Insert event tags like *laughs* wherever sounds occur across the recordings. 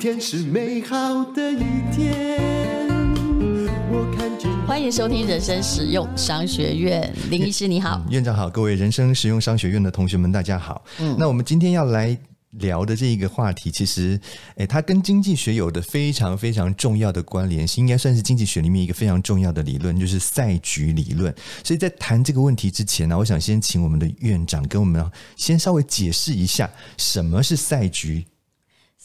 天是美好的一天。我看见。欢迎收听人生实用商学院，林医师你好，院长好，各位人生实用商学院的同学们大家好。嗯，那我们今天要来。聊的这一个话题，其实，诶，它跟经济学有的非常非常重要的关联性，应该算是经济学里面一个非常重要的理论，就是赛局理论。所以在谈这个问题之前呢，我想先请我们的院长跟我们先稍微解释一下什么是赛局。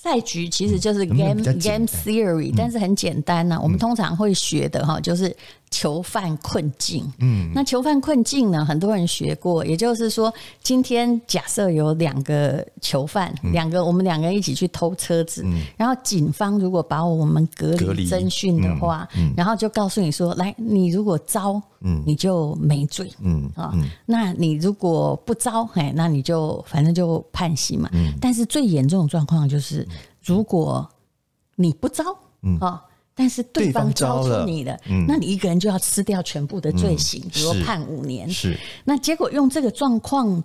赛局其实就是 game、嗯、game theory，但是很简单呢、啊。嗯、我们通常会学的哈，就是囚犯困境。嗯，那囚犯困境呢，很多人学过。也就是说，今天假设有两个囚犯，两、嗯、个我们两个人一起去偷车子，嗯、然后警方如果把我们隔离侦讯的话，然后就告诉你说：“来，你如果招，嗯，你就没罪，嗯啊，嗯、那你如果不招，哎，那你就反正就判刑嘛。嗯、但是最严重的状况就是。如果你不招，嗯。啊，但是对方招出你的，嗯，那你一个人就要吃掉全部的罪行，比如判五年，是。那结果用这个状况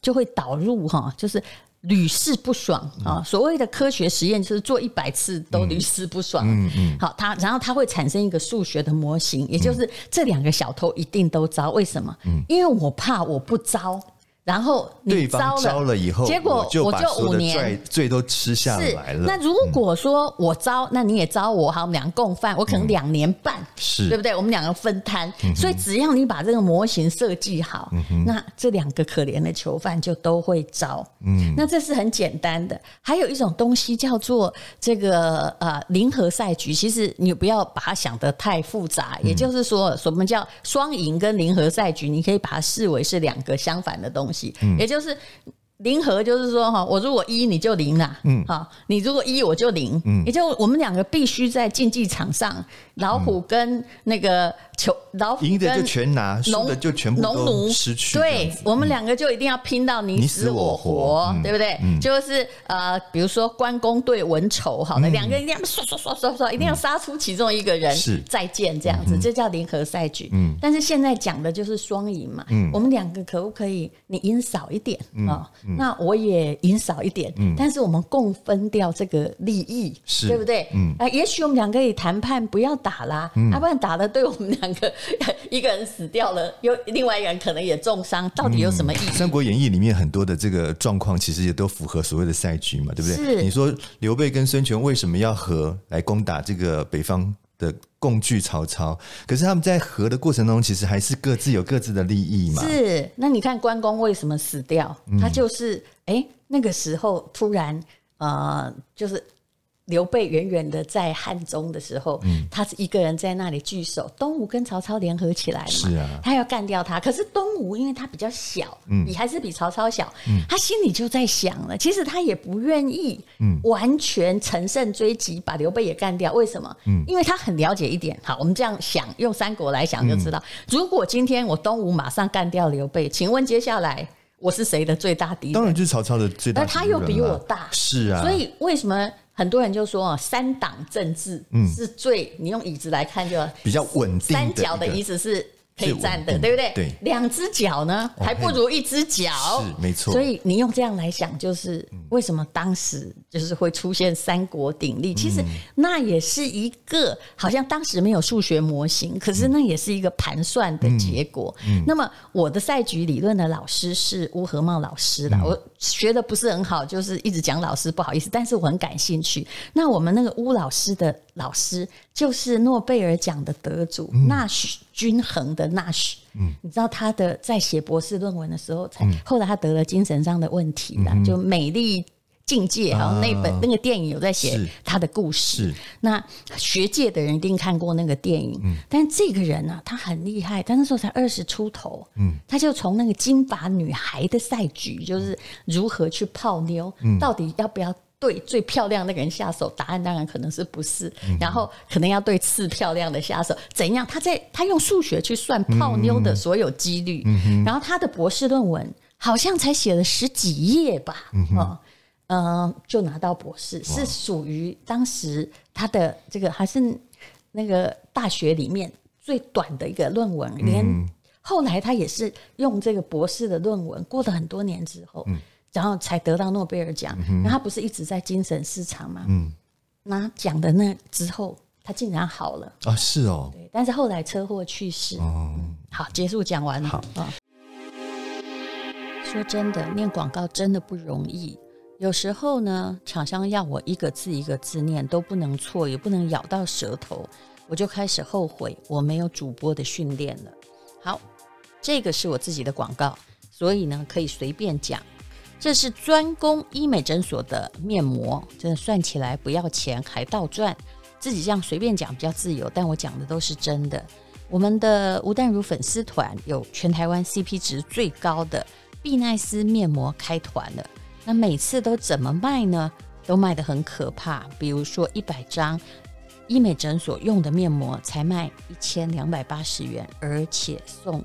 就会导入哈，就是屡试不爽啊。所谓的科学实验就是做一百次都屡试不爽，嗯嗯。好，它然后它会产生一个数学的模型，也就是这两个小偷一定都招，为什么？嗯，因为我怕我不招。然后你招了，招了以后，结果我就五年罪都吃下来了。那如果说我招，那你也招我，好，我们两个共犯，我可能两年半，是对不对？我们两个分摊。所以只要你把这个模型设计好，那这两个可怜的囚犯就都会招。嗯，那这是很简单的。还有一种东西叫做这个呃零和赛局，其实你不要把它想得太复杂。也就是说，什么叫双赢跟零和赛局？你可以把它视为是两个相反的东西。嗯，也就是。零和就是说哈，我如果一你就零啦，嗯，好，你如果一我就零，嗯，也就我们两个必须在竞技场上，老虎跟那个球，老虎赢的就全拿，输的就全部都失去。对，我们两个就一定要拼到你死我活，对不对？就是呃，比如说关公对文丑，好了，两个人一定要刷刷刷刷刷，一定要杀出其中一个人，是。再见这样子，这叫零和赛局。嗯，但是现在讲的就是双赢嘛，嗯，我们两个可不可以你赢少一点啊？那我也赢少一点，嗯，但是我们共分掉这个利益，是对不对？嗯，啊，也许我们两个可以谈判，不要打啦，嗯，要不然打了对我们两个 *laughs* 一个人死掉了，又另外一个人可能也重伤，到底有什么意义？嗯，《三国演义》里面很多的这个状况，其实也都符合所谓的赛局嘛，对不对？是。你说刘备跟孙权为什么要和来攻打这个北方？的共聚曹操，可是他们在和的过程中，其实还是各自有各自的利益嘛。是，那你看关公为什么死掉？他就是哎、那个时候突然呃，就是。刘备远远的在汉中的时候，嗯、他是一个人在那里据守。东吴跟曹操联合起来嘛，是啊，他要干掉他。可是东吴因为他比较小，嗯，比还是比曹操小，嗯，他心里就在想了，其实他也不愿意，嗯，完全乘胜追击把刘备也干掉。为什么？嗯，因为他很了解一点。好，我们这样想，用三国来想就知道，嗯、如果今天我东吴马上干掉刘备，请问接下来我是谁的最大敌人？当然就是曹操的最大敌人。但他又比我大，是啊。所以为什么？很多人就说啊三党政治是最，嗯、你用椅子来看就比较稳定，三角的椅子是。可以站的，对不对？对，两只脚呢，还不如一只脚，是没错。所以你用这样来想，就是为什么当时就是会出现三国鼎立？其实那也是一个好像当时没有数学模型，可是那也是一个盘算的结果。那么我的赛局理论的老师是乌合茂老师的，我学的不是很好，就是一直讲老师不好意思，但是我很感兴趣。那我们那个乌老师的老师就是诺贝尔奖的得主纳许。均衡的纳许，嗯，你知道他的在写博士论文的时候，才、嗯、后来他得了精神上的问题了，嗯、就美丽境界，然后那本、啊、那个电影有在写他的故事。那学界的人一定看过那个电影，嗯、但这个人呢、啊，他很厉害，他那时候才二十出头，嗯，他就从那个金发女孩的赛局，就是如何去泡妞，嗯、到底要不要。对最漂亮那个人下手，答案当然可能是不是，嗯、然后可能要对次漂亮的下手，怎样？他在他用数学去算泡妞的所有几率，然后他的博士论文好像才写了十几页吧，嗯、就拿到博士，是属于当时他的这个还是那个大学里面最短的一个论文，连后来他也是用这个博士的论文，过了很多年之后。嗯然后才得到诺贝尔奖，然后他不是一直在精神失常吗？嗯，拿奖的那之后，他竟然好了啊！是哦，对，但是后来车祸去世。哦、嗯，好，结束讲完了。好啊。说真的，念广告真的不容易。有时候呢，厂商要我一个字一个字念都不能错，也不能咬到舌头，我就开始后悔我没有主播的训练了。好，这个是我自己的广告，所以呢可以随便讲。这是专攻医美诊所的面膜，真的算起来不要钱还倒赚。自己这样随便讲比较自由，但我讲的都是真的。我们的吴淡如粉丝团有全台湾 CP 值最高的碧奈斯面膜开团了，那每次都怎么卖呢？都卖得很可怕。比如说一百张医美诊所用的面膜才卖一千两百八十元，而且送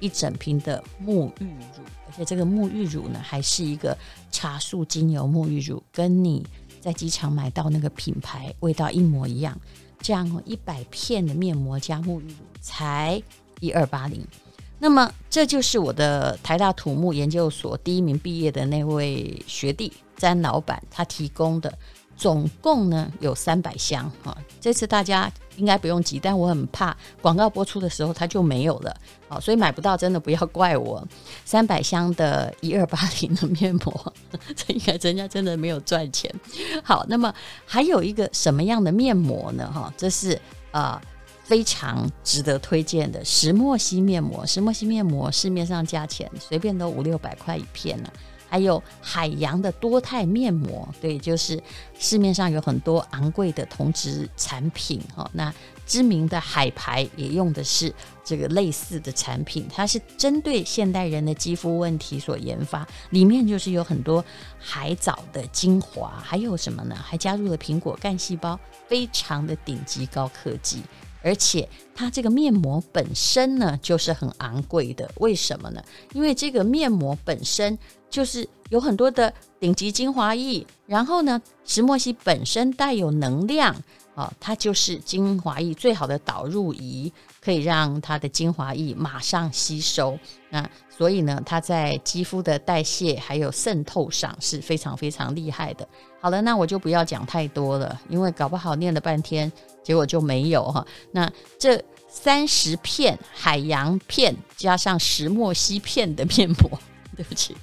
一整瓶的沐浴乳。这个沐浴乳呢，还是一个茶树精油沐浴乳，跟你在机场买到那个品牌味道一模一样。这样哦一百片的面膜加沐浴乳才一二八零。那么这就是我的台大土木研究所第一名毕业的那位学弟詹老板他提供的。总共呢有三百箱哈，这次大家应该不用急，但我很怕广告播出的时候它就没有了，好，所以买不到真的不要怪我。三百箱的一二八零的面膜，*laughs* 这应该人家真的没有赚钱。好，那么还有一个什么样的面膜呢？哈，这是啊、非常值得推荐的石墨烯面膜。石墨烯面膜市面上价钱随便都五六百块一片呢。还有海洋的多肽面膜，对，就是市面上有很多昂贵的同质产品哈。那知名的海牌也用的是这个类似的产品，它是针对现代人的肌肤问题所研发，里面就是有很多海藻的精华，还有什么呢？还加入了苹果干细胞，非常的顶级高科技。而且它这个面膜本身呢，就是很昂贵的。为什么呢？因为这个面膜本身就是有很多的顶级精华液，然后呢，石墨烯本身带有能量啊，它就是精华液最好的导入仪，可以让它的精华液马上吸收。那所以呢，它在肌肤的代谢还有渗透上是非常非常厉害的。好了，那我就不要讲太多了，因为搞不好念了半天。结果就没有哈，那这三十片海洋片加上石墨烯片的面膜，对不起，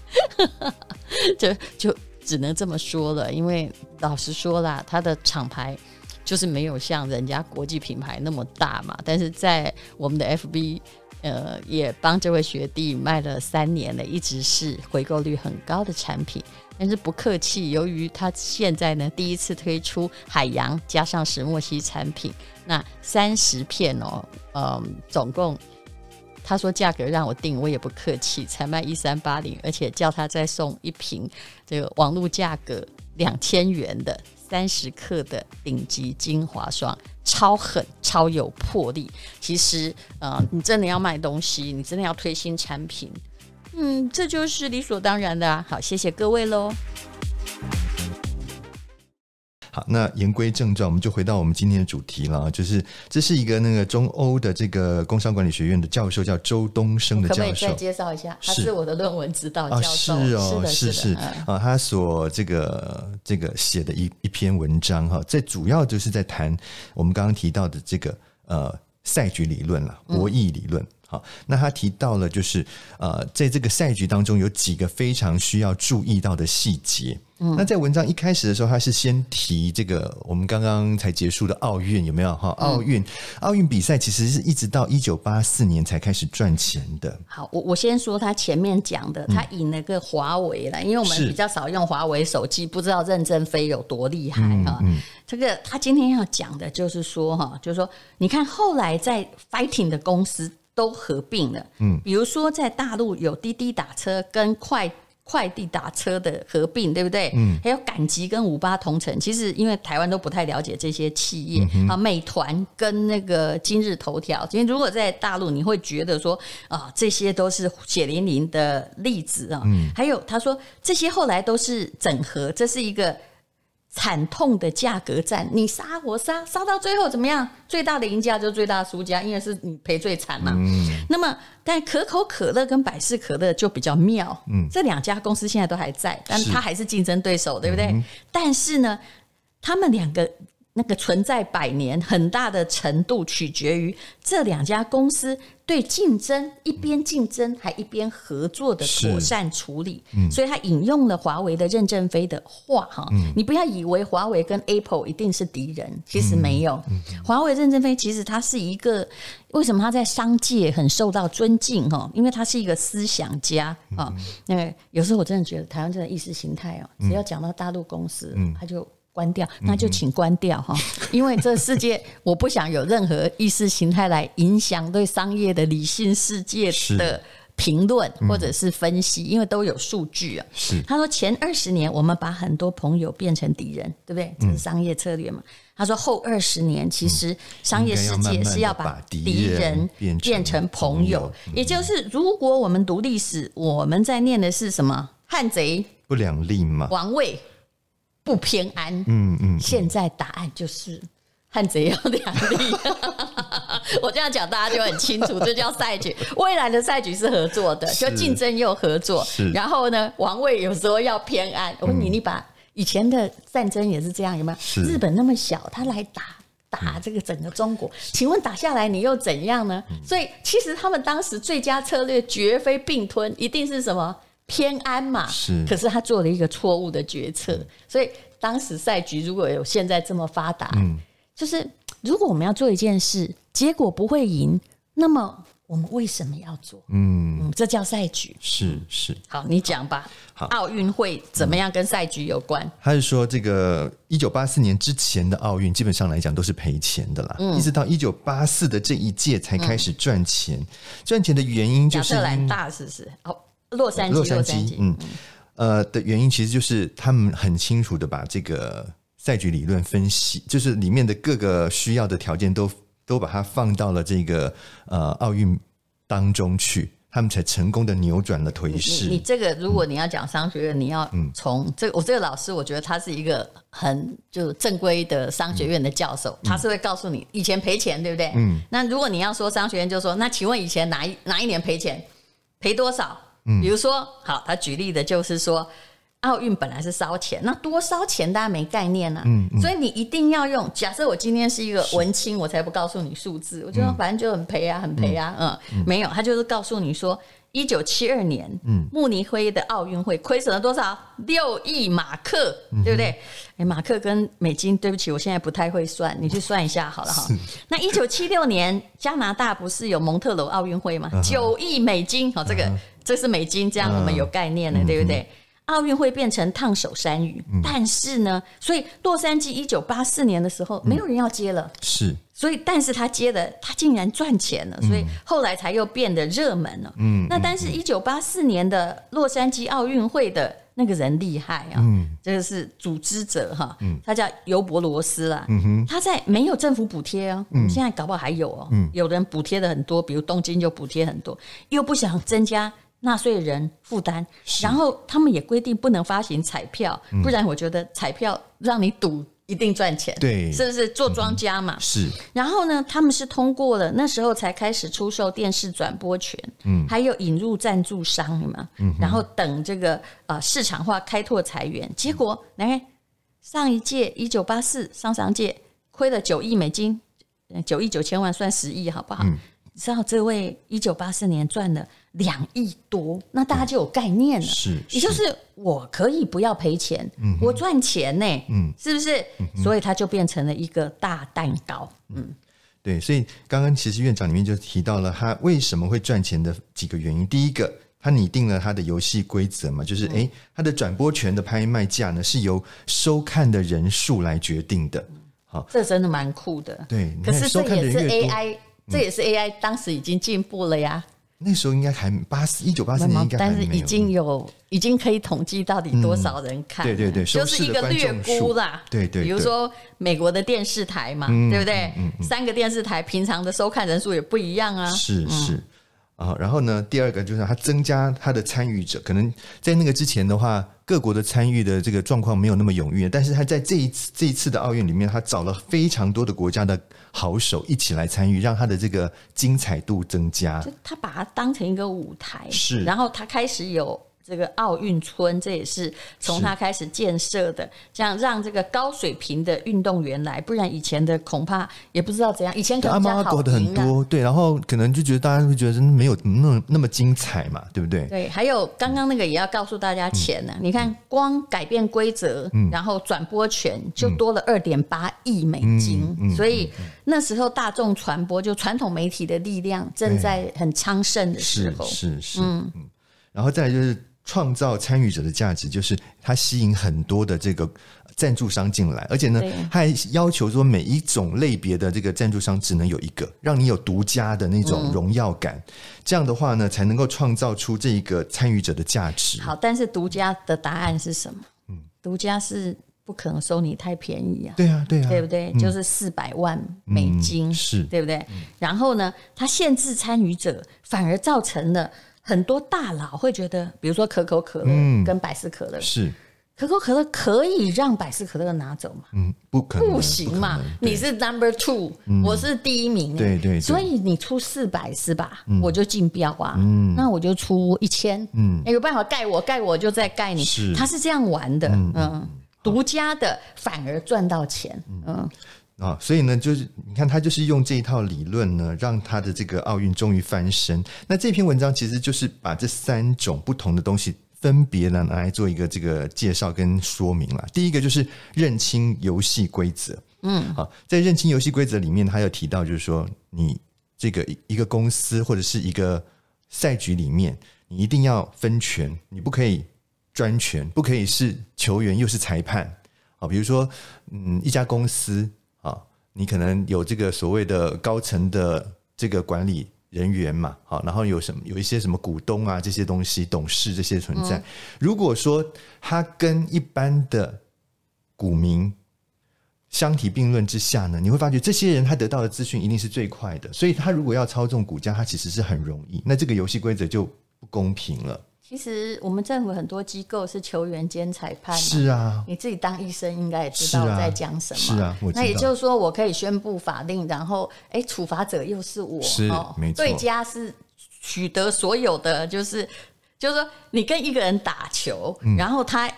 *laughs* 就就只能这么说了。因为老实说啦，它的厂牌就是没有像人家国际品牌那么大嘛。但是在我们的 FB，呃，也帮这位学弟卖了三年了，一直是回购率很高的产品。但是不客气，由于他现在呢第一次推出海洋加上石墨烯产品，那三十片哦，嗯，总共他说价格让我定，我也不客气，才卖一三八零，而且叫他再送一瓶这个网络价格两千元的三十克的顶级精华霜，超狠，超有魄力。其实，呃，你真的要卖东西，你真的要推新产品。嗯，这就是理所当然的啊。好，谢谢各位喽。好，那言归正传，我们就回到我们今天的主题了，就是这是一个那个中欧的这个工商管理学院的教授，叫周东升的教授。可不可以再介绍一下？他是我的论文指导教授。是哦，是是啊，他所这个这个写的一一篇文章哈，这主要就是在谈我们刚刚提到的这个呃赛局理论了，博弈理论。嗯好，那他提到了，就是呃，在这个赛局当中有几个非常需要注意到的细节。嗯，那在文章一开始的时候，他是先提这个我们刚刚才结束的奥运有没有？哈，奥运，奥运比赛其实是一直到一九八四年才开始赚钱的。好，我我先说他前面讲的，他引了个华为来，因为我们比较少用华为手机，不知道任正非有多厉害哈。嗯，这个他今天要讲的就是说哈，就是说你看后来在 fighting 的公司。都合并了，嗯，比如说在大陆有滴滴打车跟快快递打车的合并，对不对？嗯，还有赶集跟五八同城。其实因为台湾都不太了解这些企业，嗯、啊，美团跟那个今日头条，因为如果在大陆你会觉得说啊，这些都是血淋淋的例子啊。嗯，还有他说这些后来都是整合，这是一个。惨痛的价格战，你杀我杀，杀到最后怎么样？最大的赢家就是最大的输家，因为是你赔最惨嘛。嗯、那么，但可口可乐跟百事可乐就比较妙，嗯，这两家公司现在都还在，但是它还是竞争对手，对不对？嗯、但是呢，他们两个那个存在百年，很大的程度取决于这两家公司对竞争一边竞争还一边合作的妥善处理。嗯、所以他引用了华为的任正非的话哈，嗯、你不要以为华为跟 Apple 一定是敌人，其实没有。华、嗯、为任正非其实他是一个，为什么他在商界很受到尊敬哈？因为他是一个思想家啊。那、嗯、有时候我真的觉得台湾这个意识形态哦，只要讲到大陆公司，嗯、他就。关掉，那就请关掉哈，*laughs* 因为这世界我不想有任何意识形态来影响对商业的理性世界的评论或者是分析，因为都有数据啊。是。他说前二十年我们把很多朋友变成敌人，对不对？这是商业策略嘛。他说后二十年其实商业世界是要把敌人变成朋友，也就是如果我们读历史，我们在念的是什么？汉贼。不两立嘛，王位。不偏安，嗯嗯，嗯，现在答案就是汉贼要两立。*laughs* 我这样讲大家就很清楚，这叫赛局。未来的赛局是合作的，就竞争又合作。然后呢，王位有时候要偏安。我问你，你把以前的战争也是这样，有没有？日本那么小，他来打打这个整个中国，请问打下来你又怎样呢？所以其实他们当时最佳策略绝非并吞，一定是什么？偏安嘛，是，可是他做了一个错误的决策，嗯、所以当时赛局如果有现在这么发达，嗯，就是如果我们要做一件事，结果不会赢，那么我们为什么要做？嗯，嗯，这叫赛局，是是。好，你讲吧。好，奥运会怎么样跟赛局有关？他是说，这个一九八四年之前的奥运基本上来讲都是赔钱的啦，嗯、一直到一九八四的这一届才开始赚钱。赚、嗯、钱的原因就是兰大，是不是？哦。洛杉矶，洛杉矶，嗯，呃的原因其实就是他们很清楚的把这个赛局理论分析，就是里面的各个需要的条件都都把它放到了这个呃奥运当中去，他们才成功的扭转了颓势。你这个如果你要讲商学院，嗯、你要从这个、我这个老师，我觉得他是一个很就正规的商学院的教授，嗯、他是会告诉你以前赔钱，对不对？嗯。那如果你要说商学院，就说那请问以前哪一哪一年赔钱，赔多少？比如说，好，他举例的就是说，奥运本来是烧钱，那多烧钱大家没概念呢、啊。嗯，嗯，所以你一定要用。假设我今天是一个文青，我才不告诉你数字。我觉得反正就很赔啊，很赔啊。嗯，嗯，没有，他就是告诉你说，一九七二年，嗯，慕尼黑的奥运会亏损了多少？六亿马克，对不对？哎，马克跟美金，对不起，我现在不太会算，你去算一下好了哈。那一九七六年，加拿大不是有蒙特娄奥运会吗？九亿、uh. 美金，好，这个。Uh. 这是美金，这样我们有概念了，嗯、对不对？奥运会变成烫手山芋，嗯、但是呢，所以洛杉矶一九八四年的时候，没有人要接了，是，所以但是他接的，他竟然赚钱了，所以后来才又变得热门了。嗯，那但是，一九八四年的洛杉矶奥运会的那个人厉害啊，嗯，这个是组织者哈，嗯，他叫尤伯罗斯啦，嗯哼，他在没有政府补贴哦，嗯，现在搞不好还有哦，嗯，有人补贴的很多，比如东京就补贴很多，又不想增加。纳税人负担，然后他们也规定不能发行彩票，不然我觉得彩票让你赌一定赚钱，对，是不是做庄家嘛？是。然后呢，他们是通过了那时候才开始出售电视转播权，嗯，还有引入赞助商嘛，嗯，然后等这个呃市场化开拓财源，结果来上一届一九八四上上届亏了九亿美金，九亿九千万算十亿好不好？你知道这位一九八四年赚了。两亿多，那大家就有概念了。是，也就是我可以不要赔钱，我赚钱呢，嗯，是不是？所以它就变成了一个大蛋糕。嗯，对。所以刚刚其实院长里面就提到了他为什么会赚钱的几个原因。第一个，他拟定了他的游戏规则嘛，就是哎，他的转播权的拍卖价呢是由收看的人数来决定的。好，这真的蛮酷的。对，可是这也是 AI，这也是 AI，当时已经进步了呀。那时候应该还八四一九八四年应该还没有，但是已经有已经可以统计到底多少人看，对对对，就是一个略估啦。对对，比如说美国的电视台嘛，对不对？三个电视台平常的收看人数也不一样啊。是是。啊，然后呢，第二个就是它增加它的参与者，可能在那个之前的话，各国的参与的这个状况没有那么踊跃，但是他在这一次这一次的奥运里面，他找了非常多的国家的。好手一起来参与，让他的这个精彩度增加。就他把它当成一个舞台，是，然后他开始有这个奥运村，这也是从他开始建设的，这样让这个高水平的运动员来，不然以前的恐怕也不知道怎样。以前可能比较好的很多，对，然后可能就觉得大家会觉得真的没有那么那么精彩嘛，对不对？对，还有刚刚那个也要告诉大家钱呢、啊，嗯、你看光改变规则，嗯、然后转播权就多了二点八亿美金，所以那时候大众传播就传统媒体的力量正在很昌盛的时候，是是是，嗯，然后再来就是。创造参与者的价值，就是它吸引很多的这个赞助商进来，而且呢，他还要求说每一种类别的这个赞助商只能有一个，让你有独家的那种荣耀感。嗯、这样的话呢，才能够创造出这一个参与者的价值。好，但是独家的答案是什么？嗯，独家是不可能收你太便宜啊。对啊，对啊，对不对？嗯、就是四百万美金，嗯、是对不对？嗯、然后呢，它限制参与者，反而造成了。很多大佬会觉得，比如说可口可乐跟百事可乐，是。可口可乐可以让百事可乐拿走吗？嗯，不可能，不行嘛。你是 number two，我是第一名，对对。所以你出四百是吧？我就竞标啊，嗯，那我就出一千，嗯，有办法盖我，盖我就再盖你，是，他是这样玩的，嗯，独家的反而赚到钱，嗯。啊，所以呢，就是你看，他就是用这一套理论呢，让他的这个奥运终于翻身。那这篇文章其实就是把这三种不同的东西分别呢拿来做一个这个介绍跟说明了。第一个就是认清游戏规则，嗯，好，在认清游戏规则里面，他有提到就是说，你这个一个公司或者是一个赛局里面，你一定要分权，你不可以专权，不可以是球员又是裁判。好，比如说，嗯，一家公司。啊，你可能有这个所谓的高层的这个管理人员嘛，好，然后有什么有一些什么股东啊这些东西，董事这些存在。如果说他跟一般的股民相提并论之下呢，你会发觉这些人他得到的资讯一定是最快的，所以他如果要操纵股价，他其实是很容易。那这个游戏规则就不公平了。其实我们政府很多机构是球员兼裁判，是啊，你自己当医生应该也知道我在讲什么，是啊，那也就是说，我可以宣布法令，然后哎，处罚者又是我，是没错，对家是取得所有的，就是就是说，你跟一个人打球，然后他。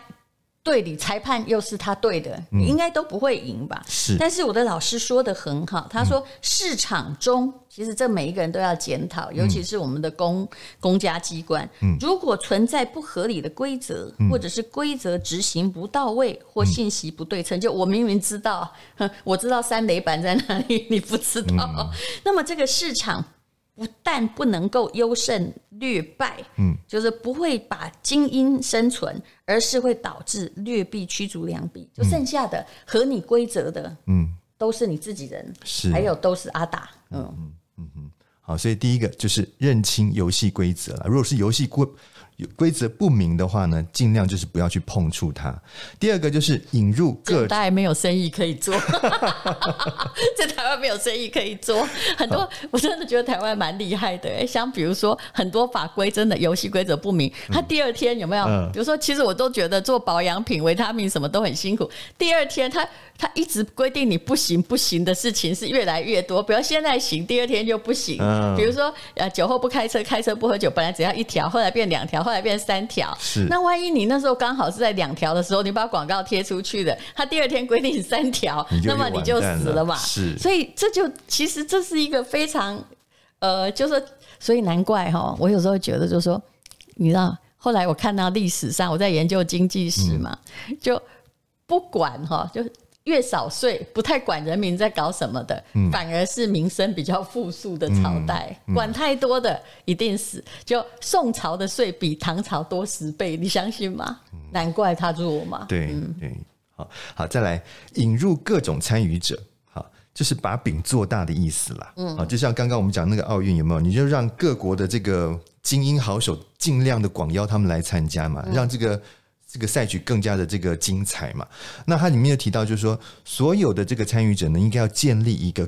对你裁判又是他对的，你应该都不会赢吧？是。但是我的老师说的很好，他说市场中其实这每一个人都要检讨，尤其是我们的公公家机关，如果存在不合理的规则，或者是规则执行不到位或信息不对称，就我明明知道，*laughs* 我知道三雷板在哪里，*laughs* 你不知道，那么这个市场。不但不能够优胜劣败，嗯，就是不会把精英生存，而是会导致劣币驱逐良币，就剩下的合你规则的，嗯，都是你自己人，是，还有都是阿达，嗯嗯嗯嗯，好，所以第一个就是认清游戏规则了，如果是游戏规。规则不明的话呢，尽量就是不要去碰触它。第二个就是引入各，大没有生意可以做，*laughs* 在台湾没有生意可以做。很多我真的觉得台湾蛮厉害的，像比如说很多法规真的游戏规则不明，他第二天有没有？比如说，其实我都觉得做保养品、维他命什么都很辛苦。第二天他他一直规定你不行不行的事情是越来越多，比如现在行，第二天就不行。比如说呃，酒后不开车，开车不喝酒，本来只要一条，后来变两条。后来变三条，是那万一你那时候刚好是在两条的时候，你把广告贴出去的，他第二天规定三条，那么你就死了嘛。是，所以这就其实这是一个非常呃，就是所以难怪哈，我有时候觉得就是说，你知道，后来我看到历史上我在研究经济史嘛，嗯、就不管哈，就。越少税，不太管人民在搞什么的，嗯、反而是民生比较富庶的朝代。嗯嗯、管太多的一定死。就宋朝的税比唐朝多十倍，你相信吗？嗯、难怪他弱嘛。对对，好好再来引入各种参与者，好，就是把饼做大的意思啦。嗯，好，就像刚刚我们讲那个奥运有没有？你就让各国的这个精英好手尽量的广邀他们来参加嘛，嗯、让这个。这个赛局更加的这个精彩嘛？那它里面有提到，就是说所有的这个参与者呢，应该要建立一个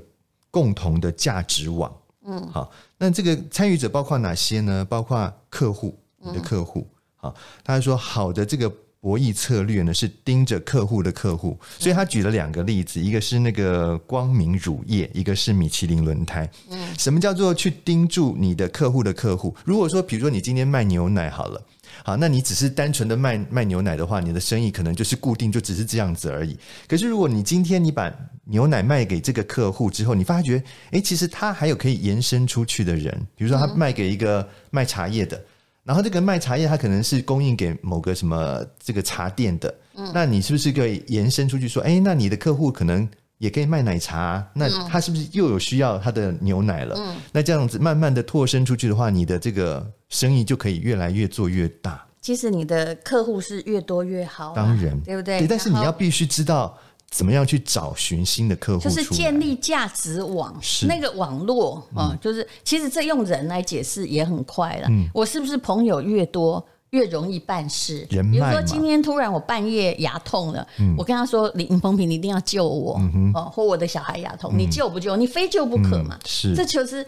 共同的价值网。嗯，好，那这个参与者包括哪些呢？包括客户，你的客户。好，他说好的这个博弈策略呢，是盯着客户的客户，所以他举了两个例子，一个是那个光明乳业，一个是米其林轮胎。嗯，什么叫做去盯住你的客户的客户？如果说，比如说你今天卖牛奶好了，好，那你只是单纯的卖卖牛奶的话，你的生意可能就是固定，就只是这样子而已。可是如果你今天你把牛奶卖给这个客户之后，你发觉，哎，其实他还有可以延伸出去的人，比如说他卖给一个卖茶叶的。然后这个卖茶叶，他可能是供应给某个什么这个茶店的，嗯，那你是不是可以延伸出去说，哎，那你的客户可能也可以卖奶茶，那他是不是又有需要他的牛奶了？嗯，那这样子慢慢的拓伸出去的话，你的这个生意就可以越来越做越大。其实你的客户是越多越好啊，当然，对不对？对，但是你要必须知道。怎么样去找寻新的客户？就是建立价值网，是那个网络啊、嗯，就是其实这用人来解释也很快了、嗯。我是不是朋友越多越容易办事？比如说今天突然我半夜牙痛了，嗯、我跟他说林鹏平，你一定要救我哦、嗯，或我的小孩牙痛，你救不救？你非救不可嘛？嗯、是，这就是。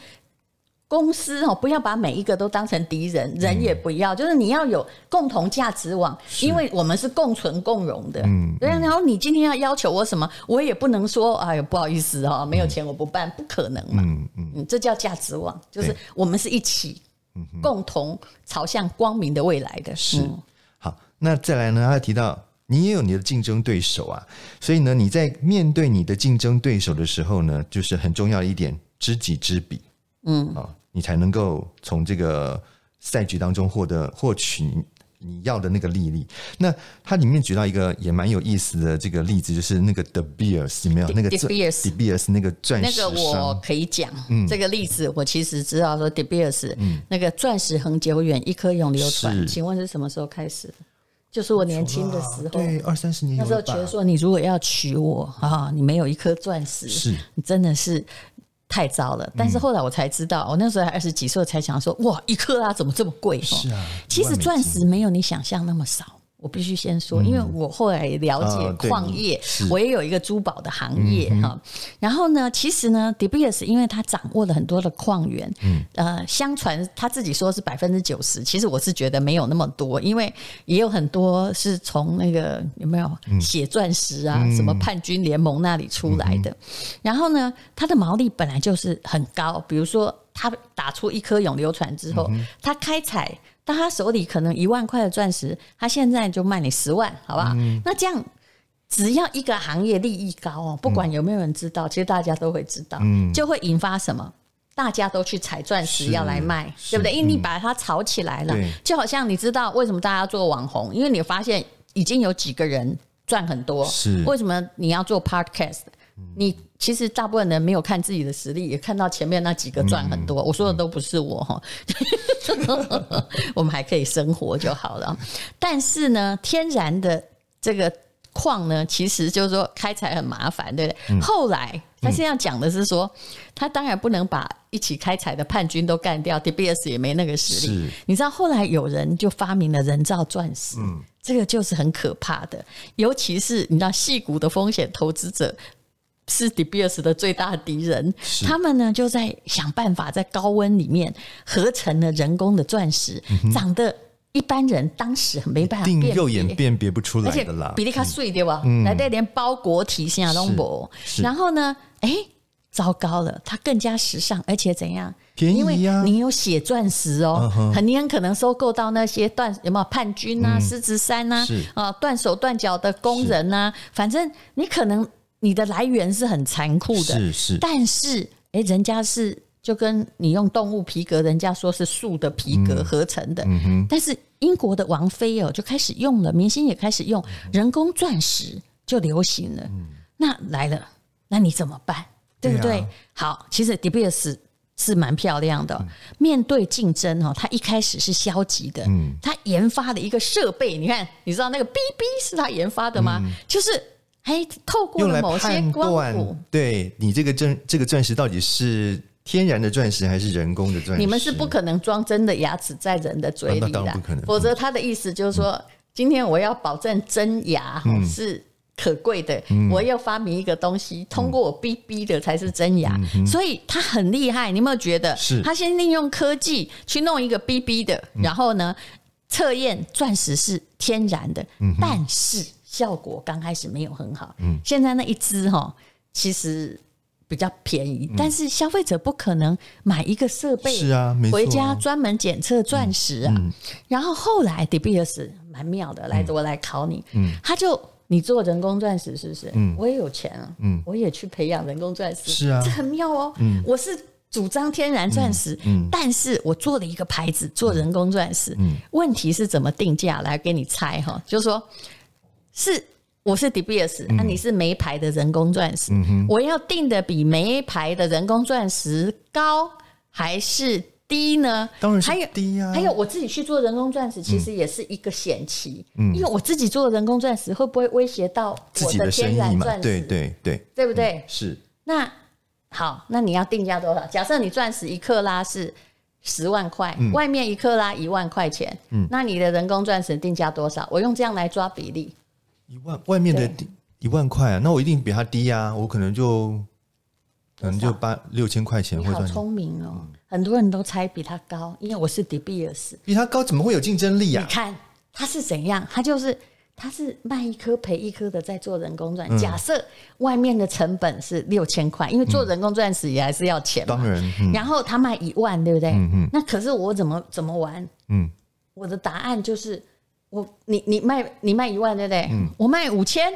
公司哦，不要把每一个都当成敌人，人也不要，就是你要有共同价值网，因为我们是共存共荣的。嗯，对。然后你今天要要求我什么，我也不能说，哎呀，不好意思哈，没有钱我不办，不可能嘛。嗯嗯，这叫价值网，就是我们是一起共同朝向光明的未来的。是。好，那再来呢？他提到你也有你的竞争对手啊，所以呢，你在面对你的竞争对手的时候呢，就是很重要的一点，知己知彼。嗯啊。你才能够从这个赛局当中获得获取你要的那个利益。那它里面举到一个也蛮有意思的这个例子，就是那个 De Beers 有没有那个 De Beers 那个钻石那个我可以讲，嗯，这个例子我其实知道说 De Beers 嗯那个钻石恒久远，一颗永流传。请问是什么时候开始？就是我年轻的时候，对，二三十年那时候觉得说，你如果要娶我啊，你没有一颗钻石，是你真的是。太糟了，但是后来我才知道，我那时候还二十几岁，才想说，哇，一克拉怎么这么贵？是啊，其实钻石没有你想象那么少。我必须先说，因为我后来了解矿业，我也有一个珠宝的行业哈。然后呢，其实呢，De Beers 因为他掌握了很多的矿源，呃，相传他自己说是百分之九十，其实我是觉得没有那么多，因为也有很多是从那个有没有血钻石啊，什么叛军联盟那里出来的。然后呢，他的毛利本来就是很高，比如说他打出一颗永流传之后，他开采。到他手里可能一万块的钻石，他现在就卖你十万，好不好？嗯、那这样只要一个行业利益高哦，不管有没有人知道，嗯、其实大家都会知道，嗯、就会引发什么？大家都去采钻石要来卖，对不对？因为你把它炒起来了，嗯、就好像你知道为什么大家做网红？因为你发现已经有几个人赚很多，是为什么你要做 podcast？你其实大部分人没有看自己的实力，也看到前面那几个赚很多。我说的都不是我哈，*laughs* 我们还可以生活就好了。但是呢，天然的这个矿呢，其实就是说开采很麻烦，对不对？后来他现在讲的是说，他当然不能把一起开采的叛军都干掉 Beers 也没那个实力。你知道后来有人就发明了人造钻石，这个就是很可怕的，尤其是你知道细股的风险投资者。是 De Beers 的最大敌人，他们呢就在想办法在高温里面合成了人工的钻石，嗯，长得一般人当时没办法辨别，肉眼辨别不出来的啦，比例卡碎对吧？来带连包裹体现都没。然后呢，哎，糟糕了，它更加时尚，而且怎样？便宜啊！你有血钻石哦，很你很可能收购到那些断有没有叛军啊、狮子山啊啊断手断脚的工人啊，反正你可能。你的来源是很残酷的，是是，但是哎、欸，人家是就跟你用动物皮革，人家说是树的皮革合成的，嗯嗯、但是英国的王妃哦就开始用了，明星也开始用人工钻石，就流行了。嗯、那来了，那你怎么办？对不对？啊、好，其实 De Beers 是蛮漂亮的，嗯、面对竞争哦，他一开始是消极的，嗯，他研发了一个设备，你看，你知道那个 BB 是他研发的吗？嗯、就是。哎，透过了某些光谱，对你这个钻这个钻石到底是天然的钻石还是人工的钻石？你们是不可能装真的牙齿在人的嘴里的，啊、不可能。否则他的意思就是说，嗯、今天我要保证真牙是可贵的，嗯，我要发明一个东西，通过我逼逼的才是真牙，嗯，所以他很厉害。你有没有觉得？是他先利用科技去弄一个逼逼的，然后呢？测验钻石是天然的，嗯、但是效果刚开始没有很好。嗯，现在那一支哈，其实比较便宜，嗯、但是消费者不可能买一个设备是啊，回家专门检测钻石啊。然后后来 De Beers 蛮妙的，来，我来考你，嗯，他就。你做人工钻石是不是？嗯，我也有钱啊，嗯，我也去培养人工钻石，是啊，这很妙哦。嗯，我是主张天然钻石，嗯，但是我做了一个牌子做人工钻石，嗯，问题是怎么定价？来给你猜哈，就是说，是我是 Beers，那你是没牌的人工钻石，我要定的比没牌的人工钻石高还是？低呢？当然是低呀。还有我自己去做人工钻石，其实也是一个险棋。嗯，因为我自己做人工钻石会不会威胁到我的天然钻石？对对对，对不对？是。那好，那你要定价多少？假设你钻石一克拉是十万块，外面一克拉一万块钱，嗯，那你的人工钻石定价多少？我用这样来抓比例。一万，外面的一万块啊，那我一定比他低啊，我可能就可能就八六千块钱。你好聪明哦。很多人都猜比他高，因为我是 De Beers。比他高怎么会有竞争力啊？你看他是怎样？他就是他是卖一颗赔一颗的在做人工钻。嗯、假设外面的成本是六千块，因为做人工钻石也还是要钱嘛。当然。嗯、然后他卖一万，对不对？嗯嗯。那可是我怎么怎么玩？嗯。我的答案就是我你你卖你卖一万，对不对？嗯。我卖五千，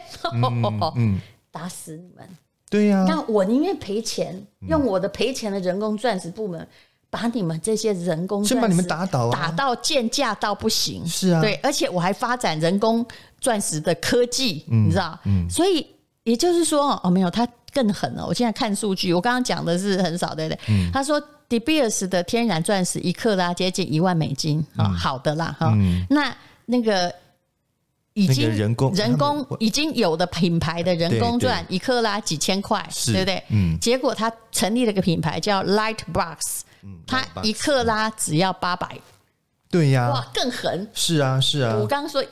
嗯，*laughs* 打死你们！对呀，那我宁愿赔钱，用我的赔钱的人工钻石部门，把你们这些人工钻石先把你们打倒，打到贱价到不行。是啊，对，而且我还发展人工钻石的科技，你知道？嗯，所以也就是说，哦，没有，他更狠了。我现在看数据，我刚刚讲的是很少，对不对？他说，De Beers 的天然钻石一克拉接近一万美金啊，好的啦，哈，那那个。已经人工人工已经有的品牌的人工钻一克拉几千块，对不对？嗯。结果他成立了个品牌叫 Lightbox，他一克拉只要八百。对呀。哇，更狠。是啊，是啊。我刚刚说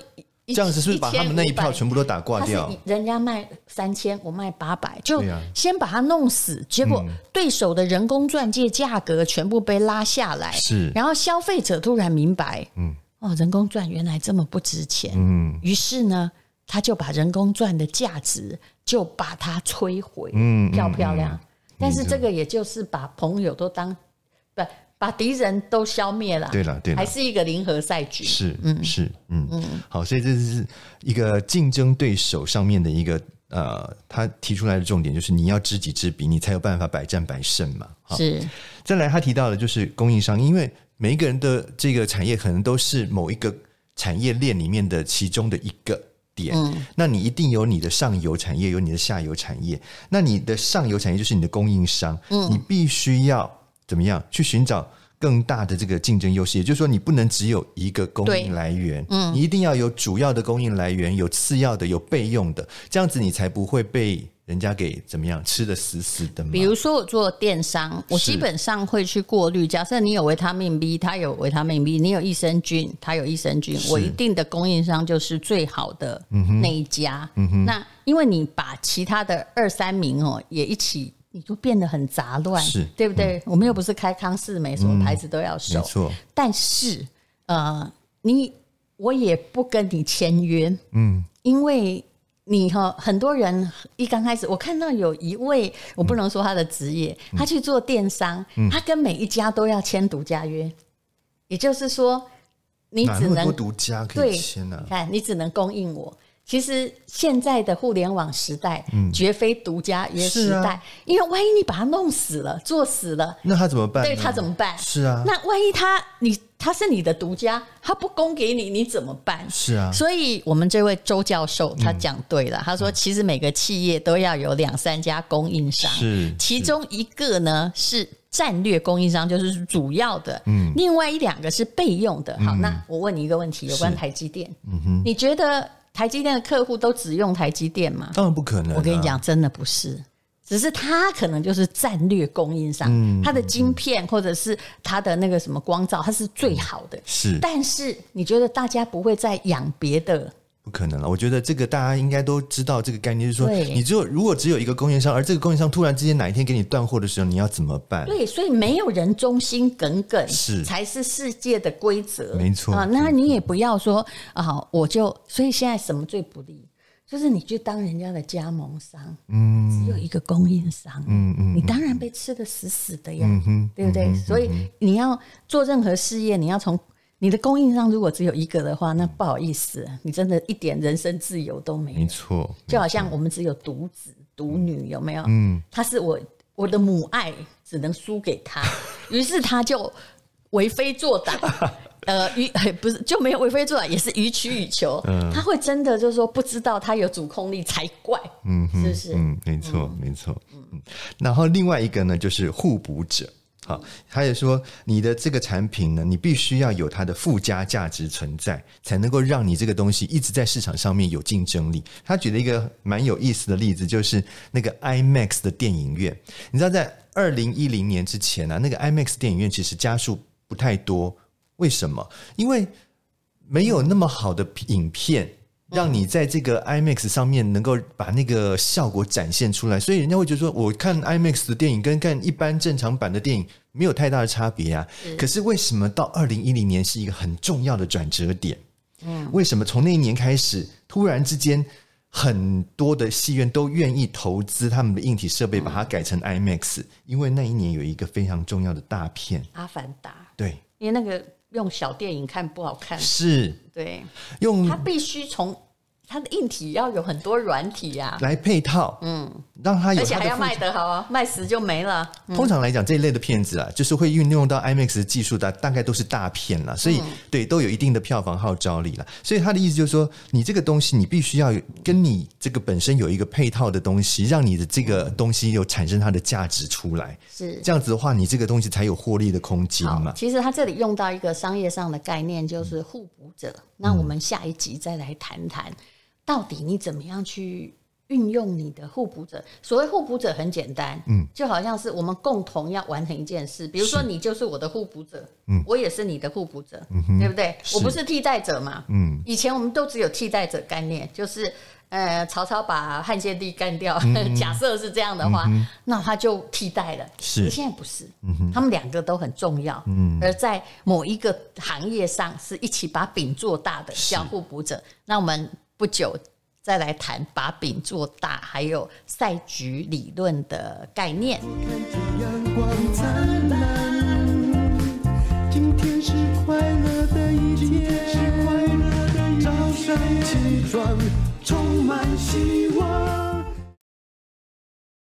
这样子是不是把他们那一票全部都打挂掉？人家卖三千，我卖八百，就先把它弄死。结果对手的人工钻戒价格全部被拉下来，是。然后消费者突然明白，嗯。哦，人工钻原来这么不值钱，嗯，于是呢，他就把人工钻的价值就把它摧毁，嗯，漂不漂亮？但是这个也就是把朋友都当不把敌人都消灭了，对了，对了，还是一个零和赛局，是，嗯，是，嗯。嗯，好，所以这是一个竞争对手上面的一个呃，他提出来的重点就是你要知己知彼，你才有办法百战百胜嘛，是。再来，他提到的就是供应商，因为。每一个人的这个产业可能都是某一个产业链里面的其中的一个点，嗯，那你一定有你的上游产业，有你的下游产业。那你的上游产业就是你的供应商，嗯，你必须要怎么样去寻找更大的这个竞争优势？也就是说，你不能只有一个供应来源，嗯，你一定要有主要的供应来源，有次要的，有备用的，这样子你才不会被。人家给怎么样吃的死死的吗？比如说我做电商，我基本上会去过滤。假设你有维他命 B，他有维他命 B；你有益生菌，他有益生菌。我一定的供应商就是最好的那一家。那因为你把其他的二三名哦也一起，你就变得很杂乱，是对不对？我们又不是开康是美，什么牌子都要收。没错。但是呃，你我也不跟你签约，嗯，因为。你哈，很多人一刚开始，我看到有一位，我不能说他的职业，嗯、他去做电商，嗯、他跟每一家都要签独家约，也就是说，你只能独家可以签啊，看你只能供应我。其实现在的互联网时代，嗯、绝非独家约时代，啊、因为万一你把他弄死了、做死了，那他怎么办？对他怎么办？是啊，那万一他你。他是你的独家，他不供给你，你怎么办？是啊，所以我们这位周教授他讲对了，嗯、他说其实每个企业都要有两三家供应商，是其中一个呢是战略供应商，就是主要的，嗯，另外一两个是备用的。好，嗯、那我问你一个问题，有关台积电，嗯哼，你觉得台积电的客户都只用台积电吗？当然不可能、啊，我跟你讲，真的不是。只是它可能就是战略供应商，它的晶片或者是它的那个什么光照，它是最好的。是，但是你觉得大家不会再养别的不可能了。我觉得这个大家应该都知道这个概念，就是说，你只有如果只有一个供应商，而这个供应商突然之间哪一天给你断货的时候，你要怎么办？对，所以没有人忠心耿耿是才是世界的规则，没错啊。那你也不要说啊，我就所以现在什么最不利？就是你去当人家的加盟商，嗯，只有一个供应商，嗯嗯，你当然被吃的死死的呀，嗯、对不对？嗯、所以你要做任何事业，你要从你的供应商如果只有一个的话，那不好意思，你真的一点人身自由都没有。没错，就好像我们只有独子独女，有没有？嗯，他是我我的母爱只能输给他，于是他就为非作歹。呃，予不是就没有为非作歹，也是予取予求。嗯，他会真的就是说不知道他有主控力才怪。嗯，是不是？嗯，没错，没错。嗯，然后另外一个呢，就是互补者。好，他也说你的这个产品呢，你必须要有它的附加价值存在，才能够让你这个东西一直在市场上面有竞争力。他举了一个蛮有意思的例子，就是那个 IMAX 的电影院。你知道，在二零一零年之前呢，啊，那个 IMAX 电影院其实家数不太多。为什么？因为没有那么好的影片，让你在这个 IMAX 上面能够把那个效果展现出来，所以人家会觉得说，我看 IMAX 的电影跟看一般正常版的电影没有太大的差别啊。可是为什么到二零一零年是一个很重要的转折点？嗯，为什么从那一年开始，突然之间很多的戏院都愿意投资他们的硬体设备，把它改成 IMAX？因为那一年有一个非常重要的大片《阿凡达》。对，因为那个。用小电影看不好看，是对，用它必须从。它的硬体要有很多软体呀，来配套，嗯，让它有，而且还要卖得好啊，卖死就没了。通常来讲，这一类的片子啊，就是会运用到 IMAX 的技术的，大概都是大片了，所以对都有一定的票房号召力了。所以他的意思就是说，你这个东西，你必须要跟你这个本身有一个配套的东西，让你的这个东西有产生它的价值出来。是这样子的话，你这个东西才有获利的空间嘛。其实他这里用到一个商业上的概念，就是互补者。那我们下一集再来谈谈。到底你怎么样去运用你的互补者？所谓互补者很简单，嗯，就好像是我们共同要完成一件事，比如说你就是我的互补者，嗯，我也是你的互补者，嗯，对不对？我不是替代者嘛，嗯，以前我们都只有替代者概念，就是呃，曹操把汉献帝干掉，*laughs* 假设是这样的话，那他就替代了，是，现在不是，他们两个都很重要，嗯，而在某一个行业上是一起把饼做大的，叫互补者。那我们。不久再来谈把饼做大，还有赛局理论的概念。阳光灿烂，今天是快乐的一天，早上起床充满希望。